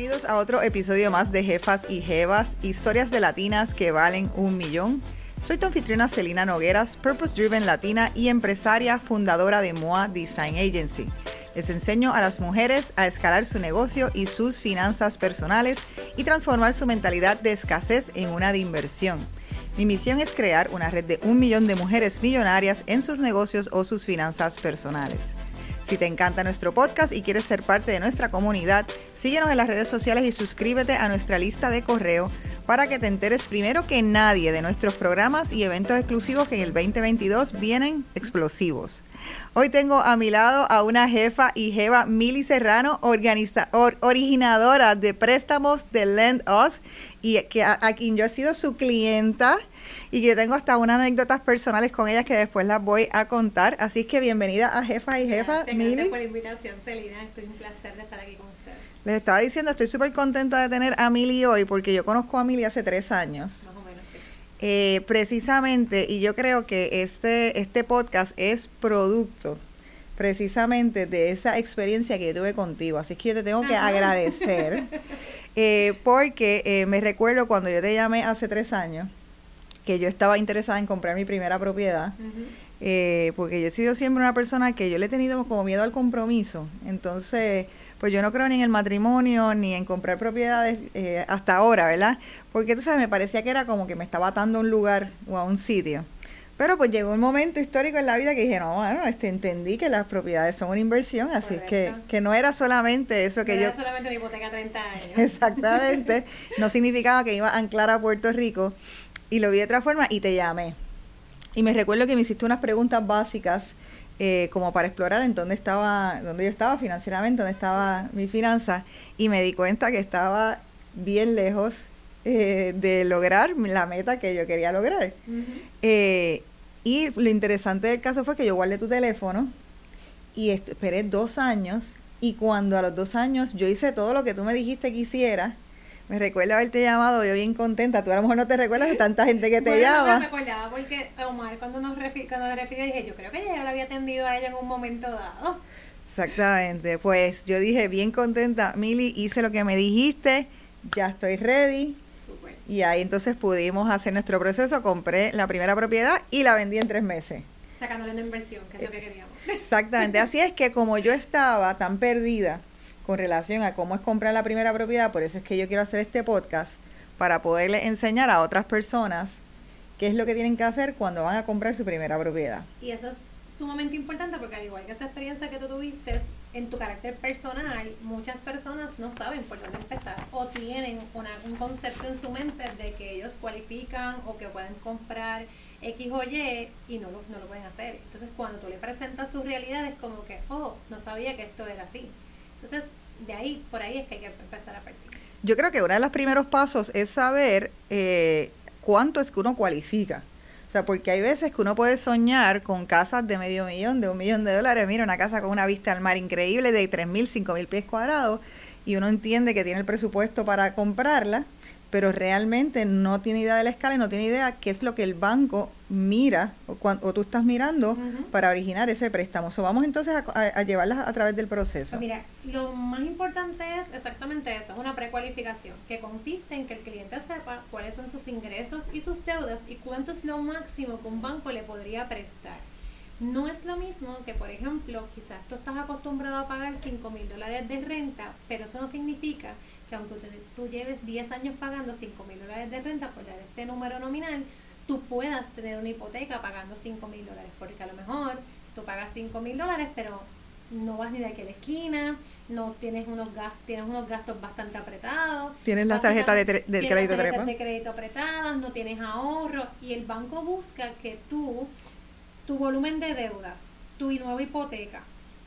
bienvenidos a otro episodio más de Jefas y Jevas, historias de latinas que valen un millón. Soy tu anfitriona Celina Nogueras, Purpose Driven Latina y empresaria fundadora de MOA Design Agency. Les enseño a las mujeres a escalar su negocio y sus finanzas personales y transformar su mentalidad de escasez en una de inversión. Mi misión es crear una red de un millón de mujeres millonarias en sus negocios o sus finanzas personales. Si te encanta nuestro podcast y quieres ser parte de nuestra comunidad, síguenos en las redes sociales y suscríbete a nuestra lista de correo para que te enteres primero que nadie de nuestros programas y eventos exclusivos que en el 2022 vienen explosivos. Hoy tengo a mi lado a una jefa y jeva, Mili Serrano, originadora de préstamos de Lend Us y que a, quien yo he sido su clienta y yo tengo hasta unas anécdotas personales con ellas que después las voy a contar. Así que bienvenida a Jefa y Jefa, Mili. Gracias por la invitación, Celina. Estoy un placer de estar aquí con ustedes. Les estaba diciendo, estoy súper contenta de tener a Mili hoy porque yo conozco a Mili hace tres años. Más o menos, sí. Eh, precisamente, y yo creo que este, este podcast es producto precisamente de esa experiencia que yo tuve contigo. Así que yo te tengo que agradecer. Eh, porque eh, me recuerdo cuando yo te llamé hace tres años, que yo estaba interesada en comprar mi primera propiedad, eh, porque yo he sido siempre una persona que yo le he tenido como miedo al compromiso. Entonces, pues yo no creo ni en el matrimonio ni en comprar propiedades eh, hasta ahora, ¿verdad? Porque tú sabes, me parecía que era como que me estaba atando a un lugar o a un sitio. Pero pues llegó un momento histórico en la vida que dije, no, bueno, este, entendí que las propiedades son una inversión, así que, que no era solamente eso que no yo... Era solamente una hipoteca 30 años. Exactamente, no significaba que iba a anclar a Puerto Rico, y lo vi de otra forma y te llamé. Y me recuerdo que me hiciste unas preguntas básicas eh, como para explorar en dónde estaba, dónde yo estaba financieramente, dónde estaba mi finanza y me di cuenta que estaba bien lejos eh, de lograr la meta que yo quería lograr. Eh, y lo interesante del caso fue que yo guardé tu teléfono y esperé dos años y cuando a los dos años yo hice todo lo que tú me dijiste que hiciera, me recuerdo haberte llamado, yo bien contenta. Tú a lo mejor no te recuerdas de tanta gente que te llama. No me recordaba porque Omar, cuando nos refirió, cuando refirió, dije, yo creo que ella ya lo había atendido a ella en un momento dado. Exactamente. Pues yo dije, bien contenta, Mili, hice lo que me dijiste, ya estoy ready. Super. Y ahí entonces pudimos hacer nuestro proceso. Compré la primera propiedad y la vendí en tres meses. Sacándole una inversión, que es lo que queríamos. Exactamente. Así es que como yo estaba tan perdida con relación a cómo es comprar la primera propiedad, por eso es que yo quiero hacer este podcast, para poderle enseñar a otras personas qué es lo que tienen que hacer cuando van a comprar su primera propiedad. Y eso es sumamente importante porque al igual que esa experiencia que tú tuviste en tu carácter personal, muchas personas no saben por dónde empezar o tienen un concepto en su mente de que ellos cualifican o que pueden comprar X o Y y no lo, no lo pueden hacer. Entonces cuando tú le presentas su realidad es como que, oh, no sabía que esto era así. Entonces de ahí, por ahí es que hay que empezar a partir. Yo creo que uno de los primeros pasos es saber eh, cuánto es que uno cualifica. O sea, porque hay veces que uno puede soñar con casas de medio millón, de un millón de dólares. Mira, una casa con una vista al mar increíble de tres mil, cinco mil pies cuadrados y uno entiende que tiene el presupuesto para comprarla pero realmente no tiene idea de la escala y no tiene idea qué es lo que el banco mira o, o tú estás mirando para originar ese préstamo. O vamos entonces a, llevarlas a través del proceso. Pues mira, lo más importante es exactamente eso, es una precualificación, que consiste en que el cliente sepa cuáles son sus ingresos y sus deudas y cuánto es lo máximo que un banco le podría prestar. No es lo mismo que, por ejemplo, quizás tú estás acostumbrado a pagar 5 mil dólares de renta, pero eso no significa que aunque tú lleves 10 años pagando 5 mil dólares de renta por dar este número nominal, tú puedas tener una hipoteca pagando 5 mil dólares, porque a lo mejor tú pagas 5 mil dólares, pero no vas ni de aquí a la esquina, no tienes unos gastos, tienes unos gastos bastante apretados. Tienes las tarjetas de, de crédito de crédito apretadas, no tienes ahorro y el banco busca que tú, tu volumen de deudas, tu nueva hipoteca,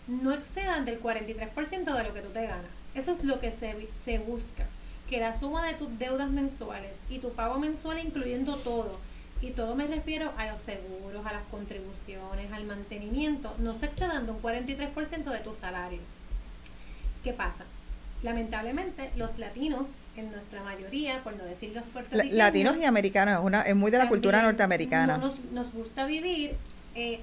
no excedan del 43% de lo que tú te ganas. Eso es lo que se, se busca, que la suma de tus deudas mensuales y tu pago mensual incluyendo todo, y todo me refiero a los seguros, a las contribuciones, al mantenimiento, no se excedan de un 43% de tu salario. ¿Qué pasa? Lamentablemente, los latinos, en nuestra mayoría, por no decir los puertorriqueños... Latinos y americanos, es, una, es muy de la cultura norteamericana. nos, nos gusta vivir eh,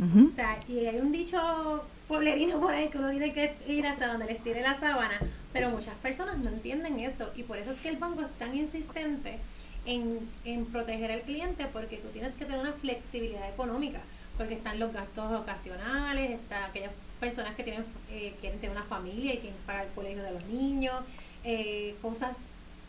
O sea, y hay un dicho poblerino por ahí que uno tiene que ir hasta donde les tire la sábana, pero muchas personas no entienden eso y por eso es que el banco es tan insistente en, en proteger al cliente porque tú tienes que tener una flexibilidad económica, porque están los gastos ocasionales, están aquellas personas que tienen eh, quieren tener una familia y quieren pagar el colegio de los niños, eh, cosas,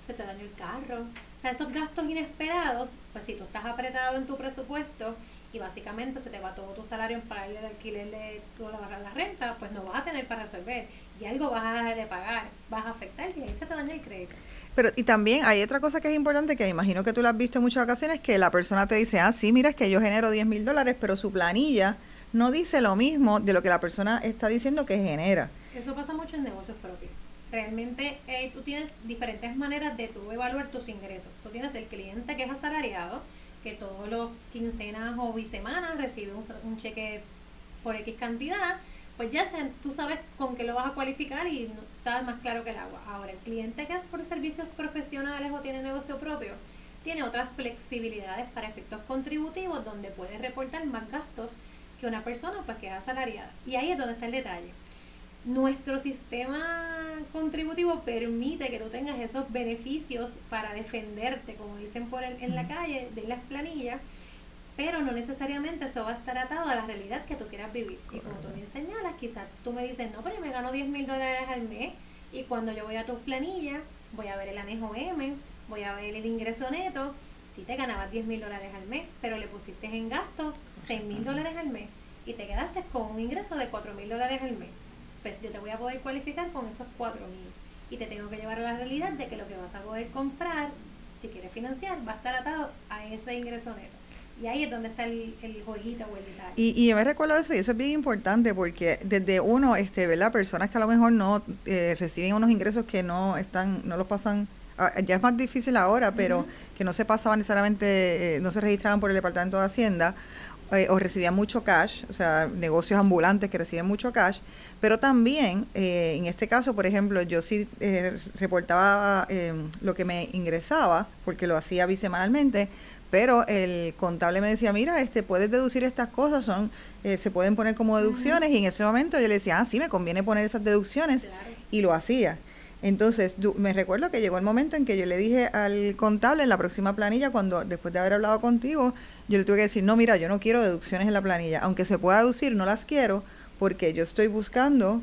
se te dañó el carro. O sea, esos gastos inesperados, pues si tú estás apretado en tu presupuesto y básicamente se te va todo tu salario en pagarle el alquiler de toda la, la renta, pues no vas a tener para resolver y algo vas a dejar de pagar, vas a afectar y ahí se te daña el crédito. Pero y también hay otra cosa que es importante, que imagino que tú lo has visto en muchas ocasiones, que la persona te dice, ah, sí, mira, es que yo genero 10 mil dólares, pero su planilla no dice lo mismo de lo que la persona está diciendo que genera. Eso pasa mucho en negocios propios. Realmente eh, tú tienes diferentes maneras de tú evaluar tus ingresos. Tú tienes el cliente que es asalariado, que todos los quincenas o bisemanas recibe un, cheque por X cantidad, pues ya tú sabes con qué lo vas a cualificar y está más claro que el agua. Ahora, el cliente que es por servicios profesionales o tiene negocio propio, tiene otras flexibilidades para efectos contributivos donde puede reportar más gastos que una persona pues que es asalariada. Y ahí es donde está el detalle. Nuestro sistema contributivo permite que tú tengas esos beneficios para defenderte, como dicen por el, en la calle, de las planillas, pero no necesariamente eso va a estar atado a la realidad que tú quieras vivir. Y como tú me señalas, quizás tú me dices, no, pero yo me gano 10 mil dólares al mes y cuando yo voy a tu planilla, voy a ver el anejo M, voy a ver el ingreso neto, si te ganabas 10 mil dólares al mes, pero le pusiste en gasto 6 mil dólares al mes y te quedaste con un ingreso de 4 mil dólares al mes, pues yo te voy a poder cualificar con esos 4 mil y te tengo que llevar a la realidad de que lo que vas a poder comprar, si quieres financiar, va a estar atado a ese ingreso neto. Y ahí es donde está el, el o el detalle. Y, y yo me recuerdo eso, y eso es bien importante porque desde uno, este, ¿verdad? Personas que a lo mejor no eh, reciben unos ingresos que no están, no los pasan Ah, ya es más difícil ahora, pero que no se pasaban necesariamente, eh, no se registraban por el Departamento de Hacienda eh, o recibían mucho cash, o sea, negocios ambulantes que reciben mucho cash, pero también, eh, en este caso, por ejemplo, yo sí reportaba lo que me ingresaba, porque lo hacía bisemanalmente, pero el contable me decía, mira, este puedes deducir estas cosas, son se pueden poner como deducciones, y en ese momento yo le decía, ah, sí, me conviene poner esas deducciones, y lo hacía. Entonces, me recuerdo que llegó el momento en que yo le dije al contable en la próxima planilla, cuando después de haber hablado contigo, yo le tuve que decir, no, mira, yo no quiero deducciones en la planilla, aunque se pueda deducir, no las quiero, porque yo estoy buscando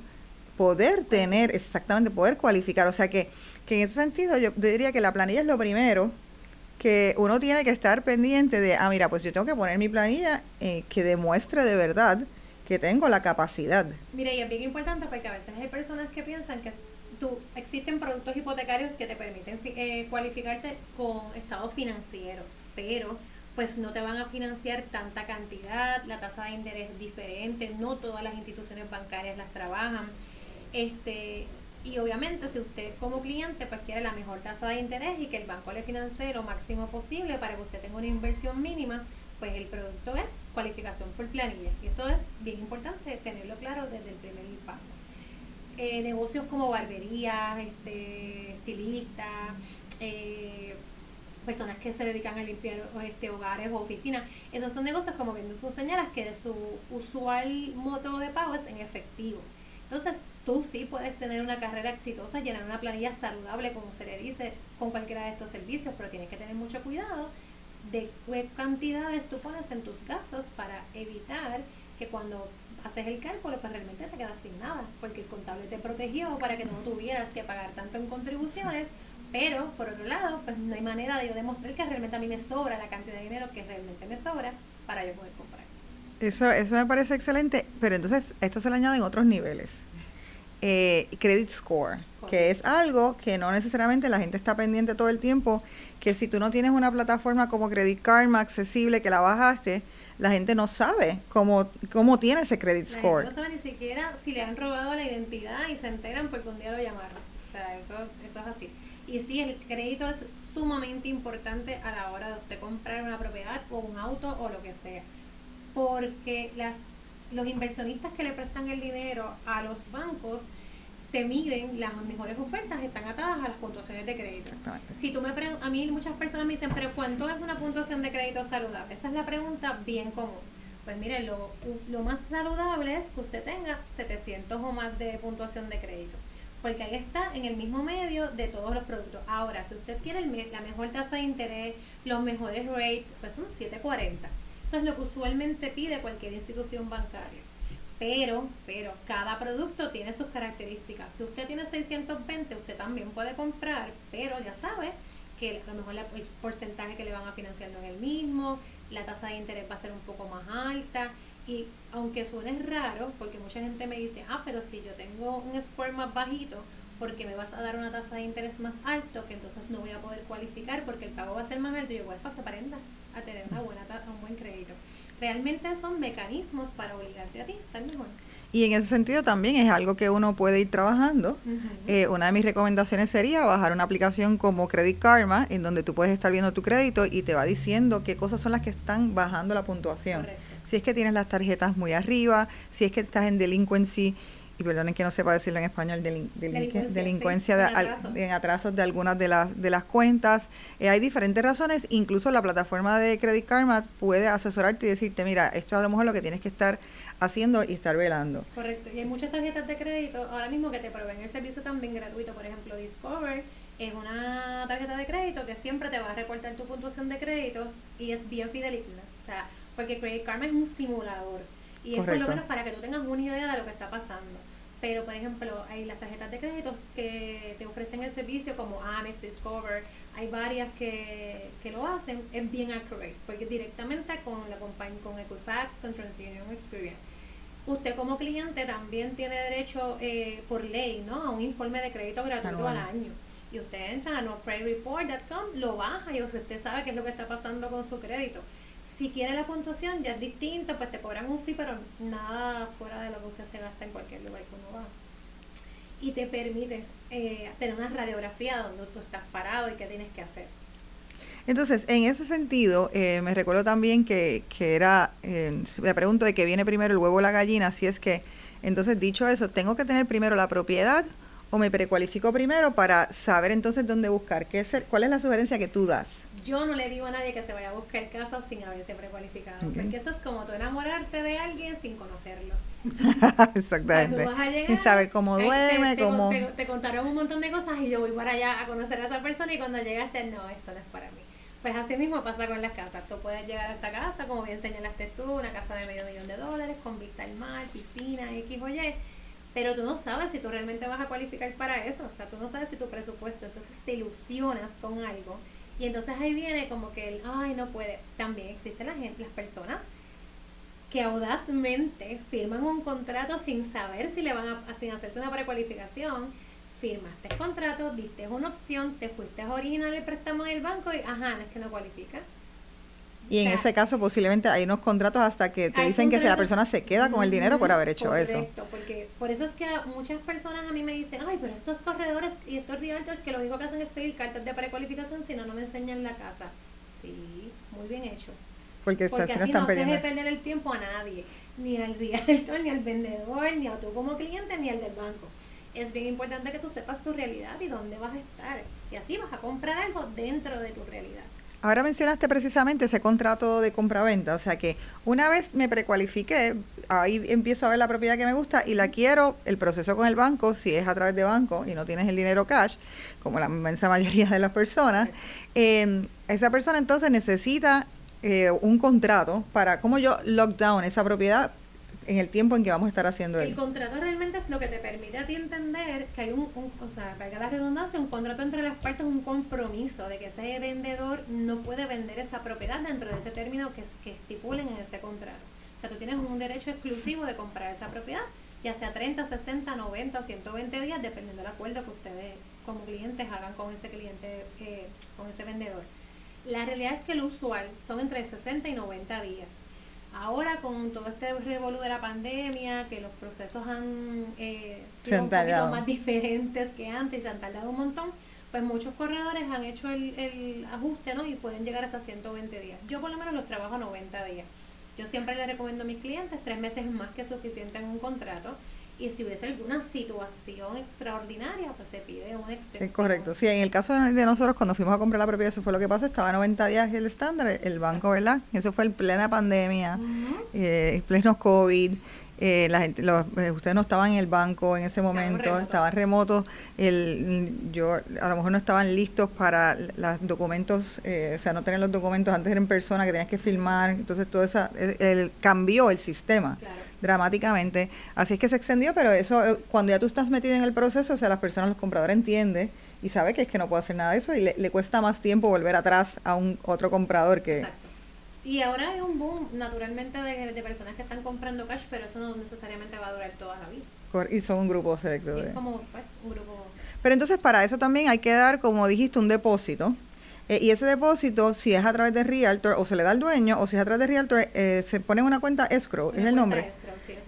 poder tener, exactamente, poder cualificar. O sea que, que en ese sentido yo diría que la planilla es lo primero que uno tiene que estar pendiente de, ah, mira, pues yo tengo que poner mi planilla eh, que demuestre de verdad que tengo la capacidad. Mira, y es bien importante porque a veces hay personas que piensan que existen productos hipotecarios que te permiten eh, cualificarte con estados financieros, pero pues no te van a financiar tanta cantidad, la tasa de interés es diferente, no todas las instituciones bancarias las trabajan. Este, y obviamente si usted como cliente pues quiere la mejor tasa de interés y que el banco le financie lo máximo posible para que usted tenga una inversión mínima, pues el producto es cualificación por planilla. Y eso es bien importante tenerlo claro desde el primer paso. Eh, negocios como barberías, este, estilistas, eh, personas que se dedican a limpiar este, hogares o oficinas. Esos son negocios, como bien tú señalas, que de su usual método de pago es en efectivo. Entonces, tú sí puedes tener una carrera exitosa, llenar una planilla saludable, como se le dice, con cualquiera de estos servicios, pero tienes que tener mucho cuidado de qué cantidades tú pones en tus gastos para evitar que cuando haces el cálculo, pues realmente te quedas sin nada, porque el contable te protegió para que no tuvieras que pagar tanto en contribuciones, pero por otro lado, pues no hay manera de yo demostrar que realmente a mí me sobra la cantidad de dinero que realmente me sobra para yo poder comprar. Eso, eso me parece excelente, pero entonces esto se le añaden otros niveles. Eh, credit score, que es algo que no necesariamente la gente está pendiente todo el tiempo, que si tú no tienes una plataforma como Credit Karma accesible que la bajaste, la gente no sabe cómo, cómo tiene ese credit score. no sabe ni siquiera si le han robado la identidad y se enteran porque un día lo llamaron. O sea, eso, eso es así. Y sí, el crédito es sumamente importante a la hora de usted comprar una propiedad o un auto o lo que sea. Porque las, los inversionistas que le prestan el dinero a los bancos te miden las mejores ofertas, están atadas a las puntuaciones de crédito. Si tú me a mí muchas personas me dicen, pero ¿cuánto es una puntuación de crédito saludable? Esa es la pregunta bien común. Pues mire, lo, lo más saludable es que usted tenga 700 o más de puntuación de crédito porque ahí está en el mismo medio de todos los productos. Ahora, si usted quiere la mejor tasa de interés, los mejores rates, pues son 740. Eso es lo que usualmente pide cualquier institución bancaria. Pero, pero cada producto tiene sus características. Si usted tiene 620, usted también puede comprar, pero ya sabe que a lo mejor el porcentaje que le van a financiar no es el mismo, la tasa de interés va a ser un poco más alta y aunque suene raro, porque mucha gente me dice, ah, pero si yo tengo un score más bajito, porque me vas a dar una tasa de interés más alto, que entonces no voy a poder cualificar porque el pago va a ser más alto, y yo, voy a aparenta a tener una buena un buen crédito. Realmente son mecanismos para obligarte a ti estar mejor. Y en ese sentido también es algo que uno puede ir trabajando. Eh, una de mis recomendaciones sería bajar una aplicación como Credit Karma, en donde tú puedes estar viendo tu crédito y te va diciendo qué cosas son las que están bajando la puntuación. Correcto si es que tienes las tarjetas muy arriba, si es que estás en delinquency, y perdonen que no sepa decirlo en español, delincuencia, en, atrasos de algunas de las, de las cuentas. Eh, hay diferentes razones, incluso la plataforma de Credit Karma puede asesorarte y decirte, mira, esto es a lo mejor lo que tienes que estar haciendo y estar velando. Correcto, y hay muchas tarjetas de crédito ahora mismo que te proveen el servicio también gratuito, por ejemplo, Discover es una tarjeta de crédito que siempre te va a reportar tu puntuación de crédito y es bien fidelizada. O sea, porque Credit Karma es un simulador y es por lo menos para que tú tengas una idea de lo que está pasando. Pero, por ejemplo, hay las tarjetas de crédito que te ofrecen el servicio como Amex, Discover, hay varias que, que lo hacen, es bien accurate, porque directamente con la compañía, con Equifax, con TransUnion Experience. Usted como cliente también tiene derecho eh, por ley ¿no? a un informe de crédito gratuito al año. Y usted entra a nocreditreport.com, lo baja y usted sabe qué es lo que está pasando con su crédito si quiere la puntuación ya es distinto, pues te cobran un fee, pero nada fuera de lo que usted se gasta en cualquier lugar que uno va. Y te permite eh, tener una radiografía donde tú estás parado y qué tienes que hacer. Entonces, en ese sentido, eh, me recuerdo también que, que era, eh, la pregunta de que viene primero el huevo o la gallina, si es que, entonces dicho eso, tengo que tener primero la propiedad o me precualifico primero para saber entonces dónde buscar. ¿Qué es, ¿Cuál es la sugerencia que tú das? Yo no le digo a nadie que se vaya a buscar casa sin haberse precualificado. Porque eso es como tú enamorarte de alguien sin conocerlo. Exactamente. sin saber cómo duerme, te, cómo... Te, contaron un montón de cosas y yo voy para allá a conocer a esa persona y cuando llegaste, no, esto no es para mí. Pues así mismo pasa con las casas. Tú puedes llegar a esta casa, como bien señalaste tú, una casa de medio millón de dólares, con vista al mar, piscina, X o Y, pero tú no sabes si tú realmente vas a cualificar para eso. O sea, tú no sabes si tu presupuesto, entonces te ilusionas con algo y entonces ahí viene como que el, ay, no puede. También existen la gente, las personas que audazmente firman un contrato sin saber si le van a, sin hacerse una precualificación. Firmaste el contrato, diste una opción, te fuiste a originar el préstamo en el banco y, ajá, es que no cualifica. Y en ese caso posiblemente hay unos contratos hasta que te dicen que si la persona se queda con el dinero por haber hecho eso. porque por eso es que muchas personas a mí me dicen, ay, pero estos corredores y estos realtors que lo único que hacen es pedir cartas de precualificación si no, no me enseñan la casa. Sí, muy bien hecho. Porque, porque así no están no perder el tiempo a nadie, ni al realtor, ni al vendedor, ni a tú como cliente, ni al del banco. Es bien importante que tú sepas tu realidad y dónde vas a estar. Y así vas a comprar algo dentro de tu realidad. Ahora mencionaste precisamente ese contrato de compraventa, o sea que una vez me precualifiqué, ahí empiezo a ver la propiedad que me gusta y la quiero, el proceso con el banco, si es a través de banco y no tienes el dinero cash, como la inmensa mayoría de las personas, eh, esa persona entonces necesita eh, un contrato para, como yo lockdown esa propiedad en el tiempo en que vamos a estar haciendo el, el contrato realmente es lo que te permite a ti entender que hay un, o sea, valga la redundancia, un contrato entre las partes, un compromiso de que ese vendedor no puede vender esa propiedad dentro de ese término que, que estipulen en ese contrato. O sea, tú tienes un derecho exclusivo de comprar esa propiedad, ya sea 30, 60, 90, 120 días, dependiendo del acuerdo que ustedes como clientes hagan con ese cliente, eh, con ese vendedor. La realidad es que el usual son entre 60 y 90 días Ahora con todo este revolú de la pandemia, que los procesos han eh, sido un poquito más diferentes que antes y se han tardado un montón, pues muchos corredores han hecho el, el ajuste ¿no? y pueden llegar hasta 120 días. Yo por lo menos los trabajo a 90 días. Yo siempre les recomiendo a mis clientes tres meses más que suficiente en un contrato y si hubiese alguna situación extraordinaria, pues se pide una extensión. Es correcto. Sí, en el caso de nosotros, cuando fuimos a comprar la propiedad, eso fue lo que pasó. Estaba a 90 días el estándar, el banco, ¿verdad? Eso fue en plena pandemia, eh, en pleno COVID. Eh, la gente, los, eh, ustedes no estaban en el banco en ese momento, estaban remotos, el, yo a lo mejor no estaban listos para los documentos, eh, o sea, no tener los documentos antes era en persona que tenías que filmar, entonces todo eso el, cambió el sistema dramáticamente, así es que se extendió, pero eso cuando ya tú estás metido en el proceso, o sea, las personas, los compradores entienden y sabe que es que no puede hacer nada de eso y le, cuesta más tiempo volver atrás a un otro comprador que y ahora hay un boom, naturalmente, de, personas que están comprando cash, pero eso no necesariamente va a durar toda la vida. Y son un grupo selecto. Es como pues, un grupo... Pero entonces para eso también hay que dar, como dijiste, un depósito. Eh, y ese depósito, si es a través de Realtor, o se le da al dueño, o si es a través de Realtor, eh, se pone en una cuenta escrow, es el nombre. Escrow,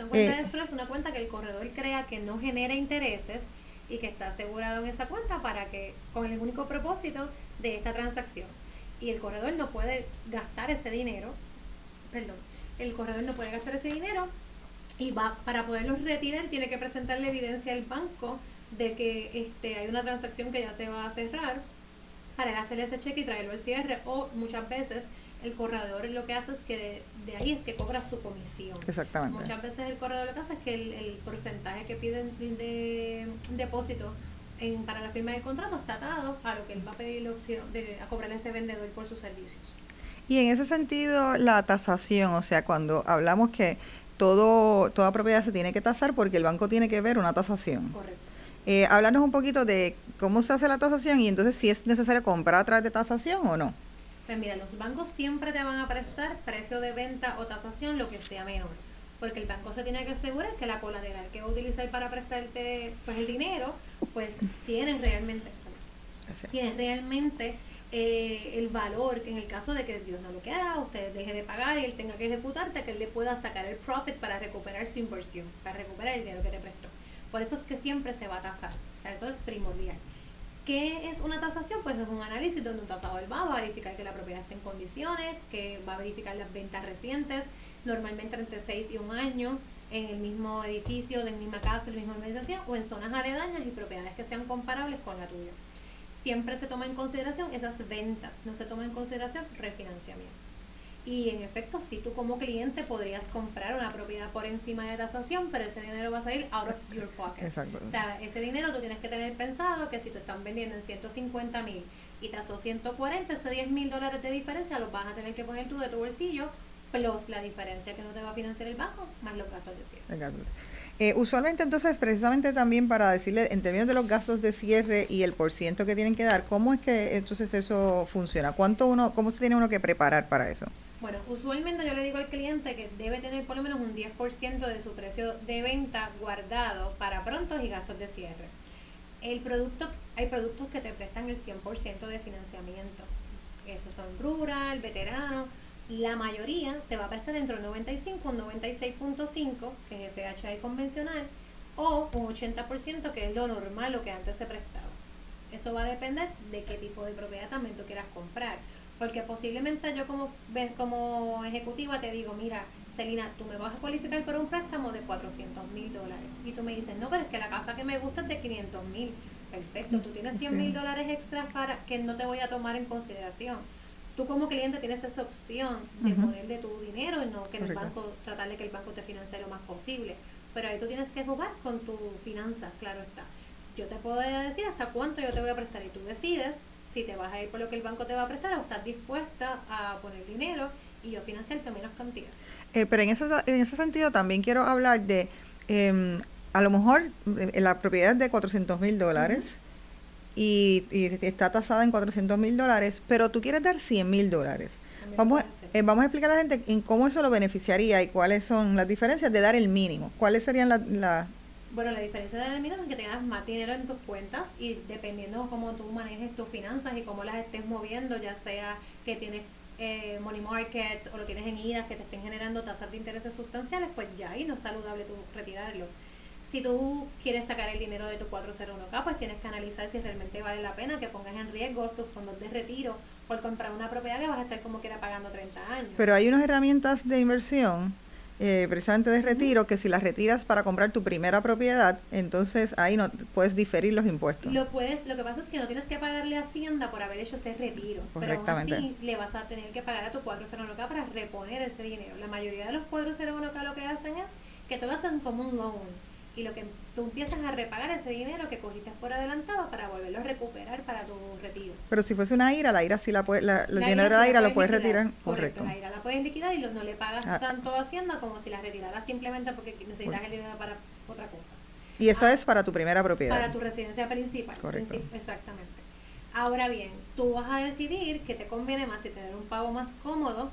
Esa cuenta eh, escrow es una cuenta que el corredor crea que no genera intereses y que está asegurado en esa cuenta para que, con el único propósito de esta transacción. Y el corredor no puede gastar ese dinero, perdón, el corredor no puede gastar ese dinero y va para poderlo retirar tiene que presentarle evidencia al banco de que este hay una transacción que ya se va a cerrar para hacer ese cheque y traerlo al cierre. O muchas veces el corredor lo que hace es que de, ahí es que cobra su comisión. Exactamente. Muchas veces el corredor lo que hace es que el, porcentaje que piden de depósito para la firma del contrato está atado a lo que él va a pedir la opción de a cobrar ese vendedor por sus servicios. Y en ese sentido, la tasación, o sea, cuando hablamos que todo toda propiedad se tiene que tasar porque el banco tiene que ver una tasación. Correcto. Eh, háblanos un poquito de cómo se hace la tasación y entonces si es necesario comprar a través de tasación o no. Pues mira, los bancos siempre te van a prestar precio de venta o tasación lo que sea menor porque el banco se tiene que asegurar que la colateral que va a utilizar para prestarte pues el dinero, pues tiene realmente, tiene realmente eh, el valor que en el caso de que Dios no lo quiera, usted deje de pagar y él tenga que ejecutarte, que él le pueda sacar el profit para recuperar su inversión, para recuperar el dinero que te prestó. Por eso es que siempre se va a tasar, o sea, eso es primordial. ¿Qué es una tasación? Pues es un análisis donde un tasador va a verificar que la propiedad está en condiciones, que va a verificar las ventas recientes, normalmente entre 6 y un año en el mismo edificio, de la misma casa, de la misma organización o en zonas aledañas y propiedades que sean comparables con la tuya. Siempre se toma en consideración esas ventas, no se toma en consideración refinanciamiento. Y en efecto, si tú como cliente podrías comprar una propiedad por encima de tasación, pero ese dinero va a salir out of your pocket. Exacto. O sea, ese dinero tú tienes que tener pensado que si te están vendiendo en 150 mil y tasó 140, ese 10 mil dólares de diferencia los vas a tener que poner tú de tu bolsillo plus la diferencia que no te va a financiar el banco, más los gastos de cierre. Eh, usualmente entonces, precisamente también para decirle, en términos de los gastos de cierre y el porciento que tienen que dar, ¿cómo es que entonces eso funciona? ¿Cuánto uno, cómo se tiene uno que preparar para eso? Bueno, usualmente yo le digo al cliente que debe tener por lo menos un 10% de su precio de venta guardado para prontos y gastos de cierre. El producto, hay productos que te prestan el 100% de financiamiento. Esos son rural, veterano, la mayoría te va a prestar entre un 95 un 96.5, que es el FHI convencional, o un 80%, que es lo normal, lo que antes se prestaba. Eso va a depender de qué tipo de propiedad también tú quieras comprar. Porque posiblemente yo como, como ejecutiva te digo, mira, Celina, tú me vas a cualificar por un préstamo de 400 mil dólares. Y tú me dices, no, pero es que la casa que me gusta es de 500 mil. Perfecto, tú tienes 100 mil dólares extra para que no te voy a tomar en consideración tú como cliente tienes esa opción de ponerle tu dinero y no que el banco, tratar de que el banco te financie lo más posible. Pero ahí tú tienes que jugar con tus finanzas, claro está. Yo te puedo decir hasta cuánto yo te voy a prestar y tú decides si te vas a ir por lo que el banco te va a prestar o estás dispuesta a poner dinero y yo financiarte menos cantidad. Eh, pero en ese, en ese sentido también quiero hablar de, em, a lo mejor eh, la propiedad de 400 mil dólares y, está tasada en 400 mil dólares, pero tú quieres dar 100 mil dólares. Vamos, eh, vamos a explicar a la gente en cómo eso lo beneficiaría y cuáles son las diferencias de dar el mínimo. ¿Cuáles serían las... La... Bueno, la diferencia de mínimo es que tengas más dinero en tus cuentas y dependiendo cómo tú manejes tus finanzas y cómo las estés moviendo, ya sea que tienes eh, money markets o lo tienes en IRA que te estén generando tasas de intereses sustanciales, pues ya ahí no es saludable tú retirarlos si tú quieres sacar el dinero de tu 401k, pues tienes que analizar si realmente vale la pena que pongas en riesgo tus fondos de retiro por comprar una propiedad que vas a estar como quiera pagando 30 años. Pero hay unas herramientas de inversión eh, precisamente de retiro, que si las retiras para comprar tu primera propiedad, entonces ahí no puedes diferir los impuestos. Lo puedes, lo que pasa es que no tienes que pagarle a Hacienda por haber hecho ese retiro, pero aún así le vas a tener que pagar a tu 401k para reponer ese dinero. La mayoría de los 401k lo que hacen es que te lo hacen como un loan y lo que tú empiezas a repagar ese dinero que cogiste por adelantado para volverlo a recuperar para tu retiro. Pero si fuese una IRA, la IRA sí la puede, la, el dinero de la IRA lo puedes retirar. Correcto, la IRA la puedes liquidar y no le pagas ah. tanto a Hacienda como si la retiraras simplemente porque necesitas el dinero para otra cosa. Y eso ah, es para tu primera propiedad. Para tu residencia principal. Correcto. Exactamente. Ahora bien, tú vas a decidir que te conviene más si tener un pago más cómodo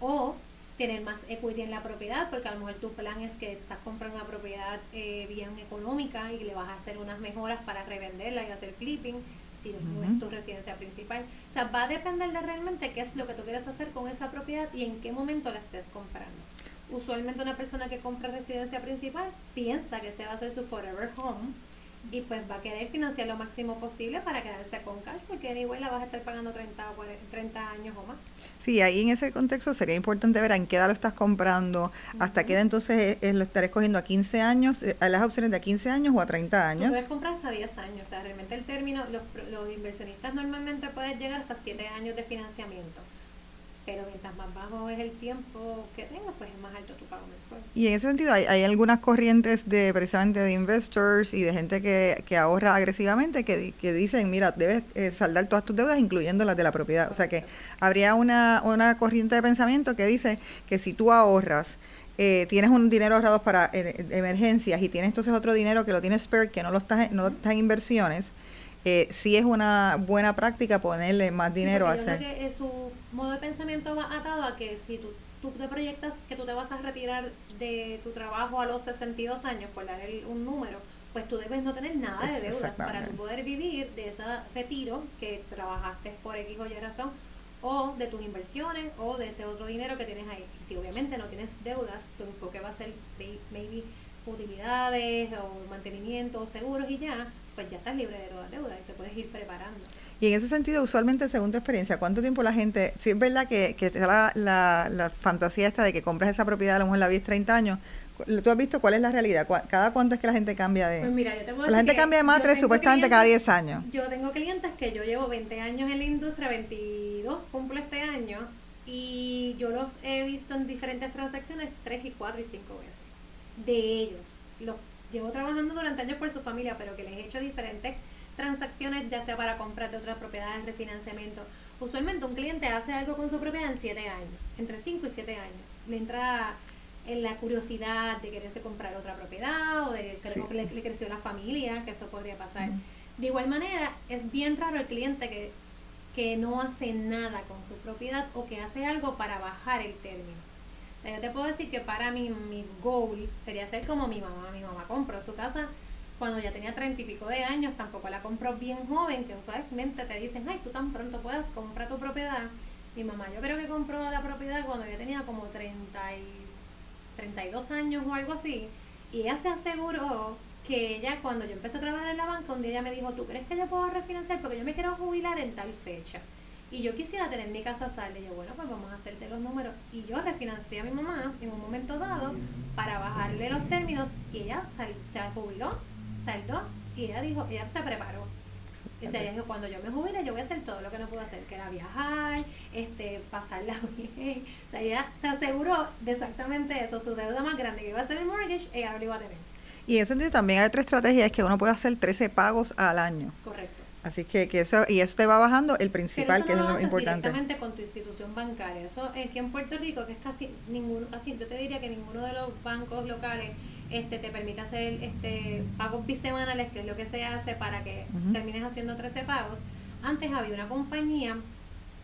o tener más equity en la propiedad, porque a lo mejor tu plan es que estás comprando una propiedad eh, bien económica y le vas a hacer unas mejoras para revenderla y hacer flipping, si no es tu residencia principal. O sea, va a depender de realmente qué es lo que tú quieres hacer con esa propiedad y en qué momento la estés comprando. Usualmente una persona que compra residencia principal piensa que se va a hacer su forever home y pues va a querer financiar lo máximo posible para quedarse con cash porque igual la vas a estar pagando 30 o 40, 30 años o más. Sí, ahí en ese contexto sería importante ver en qué edad lo estás comprando, hasta qué edad entonces lo estaré escogiendo a 15 años, eh, a las opciones de a 15 años o a 30 años. puedes comprar hasta 10 años, o sea, realmente el término, los, los inversionistas normalmente pueden llegar hasta 7 años de financiamiento pero mientras más bajo es el tiempo que tengas, pues es más alto tu pago mensual. Y en ese sentido, hay, hay algunas corrientes de precisamente de investors y de gente que, que ahorra agresivamente que, que dicen, mira, debes eh, saldar todas tus deudas, incluyendo las de la propiedad. O sea que habría una, una corriente de pensamiento que dice que si tú ahorras, eh, tienes un dinero ahorrado para eh, emergencias y tienes entonces otro dinero que lo tienes spare, que no lo estás, no está en inversiones, eh, sí es una buena práctica ponerle más dinero a hacer. que su modo de pensamiento va atado a que si tú, tú te proyectas que tú te vas a retirar de tu trabajo a los 62 años, por dar un número, pues tú debes no tener nada de deudas para poder vivir de ese retiro que trabajaste por X o Y razón o de tus inversiones o de ese otro dinero que tienes ahí. Si obviamente no tienes deudas, tu enfoque va a ser maybe utilidades o mantenimiento o seguros y ya, pues ya estás libre de toda deuda y te puedes ir preparando. Y en ese sentido, usualmente, según tu experiencia, ¿cuánto tiempo la gente, si es verdad que, que la, la, la, fantasía esta de que compras esa propiedad a lo mejor la 10, 30 años, ¿tú has visto cuál es la realidad? ¿Cada cuánto es que la gente cambia de...? Pues mira, yo te La gente cambia de madre supuestamente cada 10 años. Yo tengo clientes que yo llevo 20 años en la industria, 22 cumplo este año, y yo los he visto en diferentes transacciones 3 y 4 y 5 veces. De ellos, los llevo trabajando durante años por su familia, pero que les he hecho diferentes transacciones, ya sea para comprar de otras propiedades, refinanciamiento. Usualmente un cliente hace algo con su propiedad en 7 años, entre 5 y 7 años. Le entra en la curiosidad de quererse comprar otra propiedad o de que le, creció la familia, que eso podría pasar. De igual manera, es bien raro el cliente que, que no hace nada con su propiedad o que hace algo para bajar el término yo te puedo decir que para mí mi goal sería ser como mi mamá. Mi mamá compró su casa cuando ya tenía treinta y pico de años, tampoco la compró bien joven, que usualmente te dicen, ay, tú tan pronto puedas comprar tu propiedad. Mi mamá yo creo que compró la propiedad cuando yo tenía como 30 y 32 años o algo así. Y ella se aseguró que ella, cuando yo empecé a trabajar en la banca, un día ella me dijo, ¿tú crees que yo puedo refinanciar? Porque yo me quiero jubilar en tal fecha y yo quisiera tener mi casa salda. Y yo, bueno, pues vamos a hacerte los números. Y yo refinancié a mi mamá en un momento dado para bajarle los términos y ella se jubiló, saldó y ella dijo, ella se preparó. Y se dijo, cuando yo me jubile, yo voy a hacer todo lo que no pude hacer, que era viajar, este, pasarla bien. O sea, ella se aseguró de exactamente eso, su deuda más grande que iba a ser el mortgage, ella lo iba a tener. Y en ese sentido también hay otra estrategia, es que uno puede hacer 13 pagos al año. Correcto. Así que, que eso, y eso te va bajando el principal, que es lo importante. directamente con tu institución bancaria. Eso aquí en Puerto Rico, que es casi ninguno, casi, yo te diría que ninguno de los bancos locales este te permite hacer este pagos bisemanales, que es lo que se hace para que termines haciendo 13 pagos. Antes había una compañía,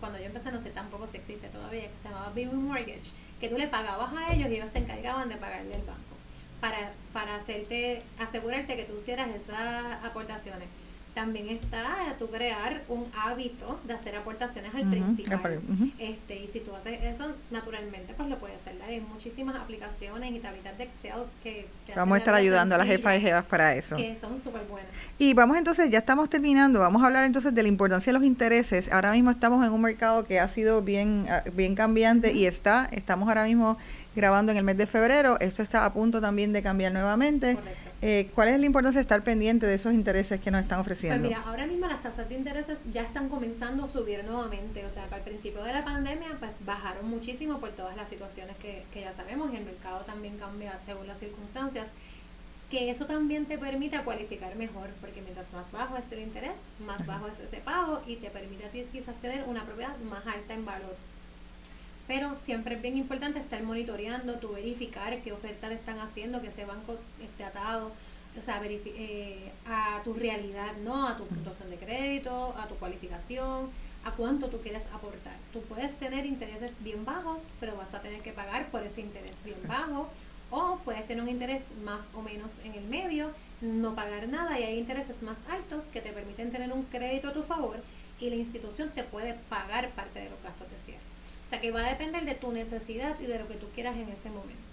cuando yo empecé, no sé tampoco si existe todavía, que se llamaba Vivo Mortgage, que tú le pagabas a ellos y ellos se encargaban de pagarle al banco para, para hacerte, asegurarte que tú hicieras esas aportaciones también está a tu crear un hábito de hacer aportaciones al principio este y si tú haces eso naturalmente pues lo puedes hacer hay muchísimas aplicaciones y tablitas de Excel que vamos a estar ayudando a las jefas y jefas para eso. que son súper buenas y vamos entonces ya estamos terminando vamos a hablar entonces de la importancia de los intereses. Ahora mismo estamos en un mercado que ha sido bien ah, bien cambiante y está estamos ahora mismo grabando en el mes de febrero esto está a punto también de cambiar nuevamente. Correcto eh, ¿Cuál es la importancia de estar pendiente de esos intereses que nos están ofreciendo? Pues mira, ahora mismo las tasas de intereses ya están comenzando a subir nuevamente. O sea, al principio de la pandemia pues bajaron muchísimo por todas las situaciones que, que ya sabemos y el mercado también cambia según las circunstancias. Que eso también te permite cualificar mejor, porque mientras más bajo es el interés, más bajo es ese pago y te permite a ti quizás tener una propiedad más alta en valor. Pero siempre es bien importante estar monitoreando, tu verificar qué ofertas están haciendo, que ese banco esté atado, o sea, eh, a tu realidad, ¿no? A tu puntuación de crédito, a tu cualificación, a cuánto tú quieres aportar. Tú puedes tener intereses bien bajos, pero vas a tener que pagar por ese interés bien bajo, o puedes tener un interés más o menos en el medio, no pagar nada y hay intereses más altos que te permiten tener un crédito a tu favor y la institución te puede pagar parte de los gastos de cierre. O sea que va a depender de tu necesidad y de lo que tú quieras en ese momento.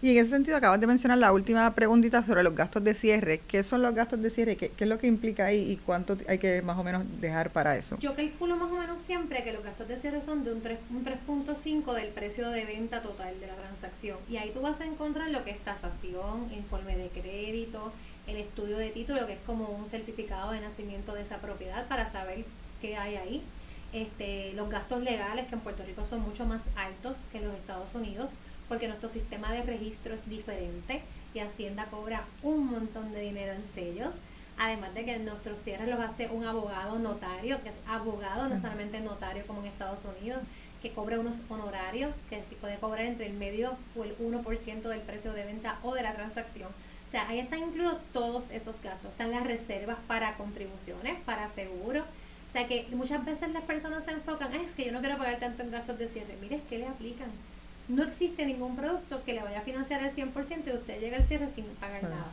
Y en ese sentido acabas de mencionar la última preguntita sobre los gastos de cierre. ¿Qué son los gastos de cierre? ¿Qué, es lo que implica ahí y cuánto hay que más o menos dejar para eso? Yo calculo más o menos siempre que los gastos de cierre son de un 3.5 del precio de venta total de la transacción. Y ahí tú vas a encontrar lo que es tasación, informe de crédito, el estudio de título, que es como un certificado de nacimiento de esa propiedad para saber qué hay ahí este, los gastos legales que en Puerto Rico son mucho más altos que en los Estados Unidos porque nuestro sistema de registro es diferente y Hacienda cobra un montón de dinero en sellos. Además de que nuestros cierres los hace un abogado notario, que es abogado, no solamente notario como en Estados Unidos, que cobra unos honorarios que puede cobrar entre el medio o el 1% del precio de venta o de la transacción. O sea, ahí están incluidos todos esos gastos. Están las reservas para contribuciones, para seguros, sea que muchas veces las personas se enfocan, es que yo no quiero pagar tanto en gastos de cierre. Mire, ¿qué le aplican? No existe ningún producto que le vaya a financiar el 100% y usted llega al cierre sin pagar nada.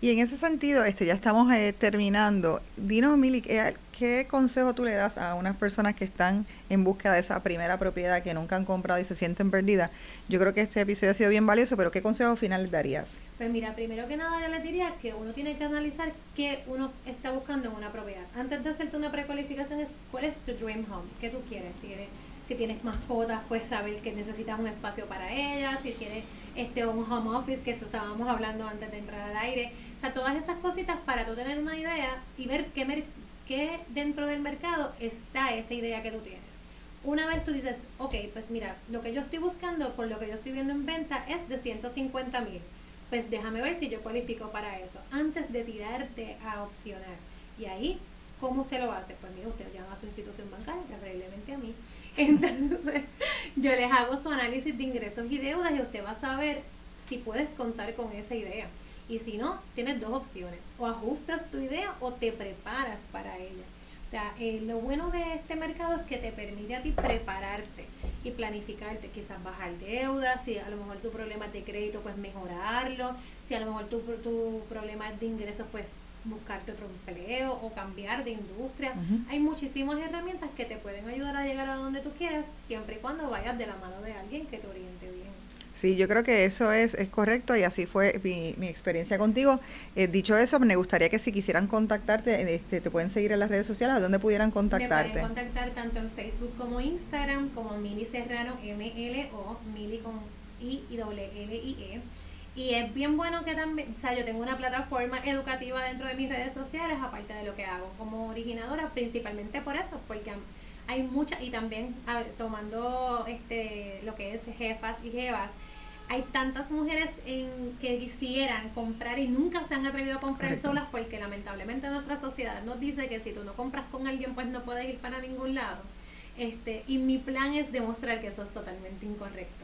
Y en ese sentido, este, ya estamos eh, terminando. Dinos, Mili, ¿qué, ¿qué, consejo tú le das a unas personas que están en búsqueda de esa primera propiedad que nunca han comprado y se sienten perdidas? Yo creo que este episodio ha sido bien valioso, pero ¿qué consejo final les darías? Pues mira, primero que nada yo les diría que uno tiene que analizar qué uno está buscando en una propiedad. Antes de hacerte una precualificación es cuál es tu dream home, qué tú quieres. Si, eres, si tienes mascotas, pues saber que necesitas un espacio para ellas, si tienes este home office, que estábamos hablando antes de entrar al aire. O sea, todas esas cositas para tú tener una idea y ver qué, qué dentro del mercado está esa idea que tú tienes. Una vez tú dices, ok, pues mira, lo que yo estoy buscando por lo que yo estoy viendo en venta es de 150 mil pues déjame ver si yo cualifico para eso, antes de tirarte a opcionar. Y ahí, ¿cómo usted lo hace? Pues mira, usted llama a su institución bancaria, preferiblemente a mí. Entonces, yo les hago su análisis de ingresos y deudas y usted va a saber si puedes contar con esa idea. Y si no, tienes dos opciones. O ajustas tu idea o te preparas para ella. O sea, eh, lo bueno de este mercado es que te permite a ti prepararte y planificarte, quizás bajar deudas, si a lo mejor tu problema es de crédito, pues mejorarlo, si a lo mejor tu, tu problema es de ingresos, pues buscarte otro empleo o cambiar de industria. Hay muchísimas herramientas que te pueden ayudar a llegar a donde tú quieras, siempre y cuando vayas de la mano de alguien que te oriente bien. Sí, yo creo que eso es, es correcto y así fue mi, mi experiencia contigo. Eh, dicho eso, me gustaría que si quisieran contactarte, este, te pueden seguir en las redes sociales, ¿a dónde pudieran contactarte? Me pueden contactar tanto en Facebook como Instagram, como Mili Serrano, M-L-O, Mili con I y doble L I E. Y es bien bueno que también, o sea, yo tengo una plataforma educativa dentro de mis redes sociales, aparte de lo que hago como originadora, principalmente por eso, porque hay muchas, y también tomando este lo que es jefas y jevas, hay tantas mujeres en, que quisieran comprar y nunca se han atrevido a comprar solas porque lamentablemente nuestra sociedad nos dice que si tú no compras con alguien pues no puedes ir para ningún lado. Este, y mi plan es demostrar que eso es totalmente incorrecto.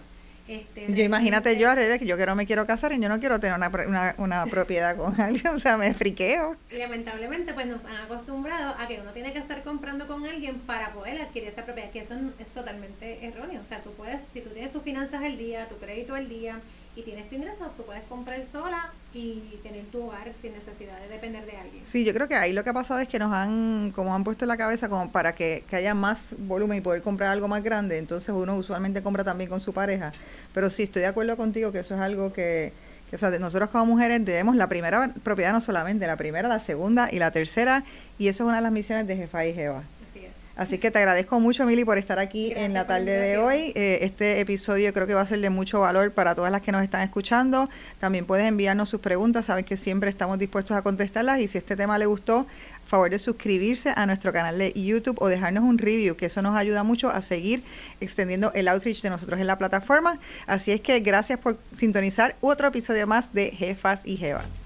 Este, yo imagínate yo, revés, que yo que no me quiero casar y yo no quiero tener una, una, propiedad con alguien, o sea, me friqueo. Y lamentablemente pues nos han acostumbrado a que uno tiene que estar comprando con alguien para poder adquirir esa propiedad, que eso es totalmente erróneo. O sea, tú puedes, si tú tienes tus finanzas al día, tu crédito al día y tienes tu ingreso, tú puedes comprar sola y tener tu hogar sin necesidad de depender de alguien. Sí, yo creo que ahí lo que ha pasado es que nos han, como han puesto en la cabeza, como para que, haya más volumen y poder comprar algo más grande, entonces uno usualmente compra también con su pareja. Pero sí, estoy de acuerdo contigo que eso es algo que, que o sea, nosotros como mujeres debemos la primera propiedad no solamente, la primera, la segunda y la tercera, y eso es una de las misiones de Jefa y Jeva. Así que te agradezco mucho, Mili, por estar aquí en la tarde de hoy. Eh, este episodio creo que va a ser de mucho valor para todas las que nos están escuchando. También puedes enviarnos sus preguntas, sabes que siempre estamos dispuestos a contestarlas y si este tema le gustó, favor de suscribirse a nuestro canal de YouTube o dejarnos un review, que eso nos ayuda mucho a seguir extendiendo el outreach de nosotros en la plataforma. Así es que gracias por sintonizar otro episodio más de Jefas y Jevas.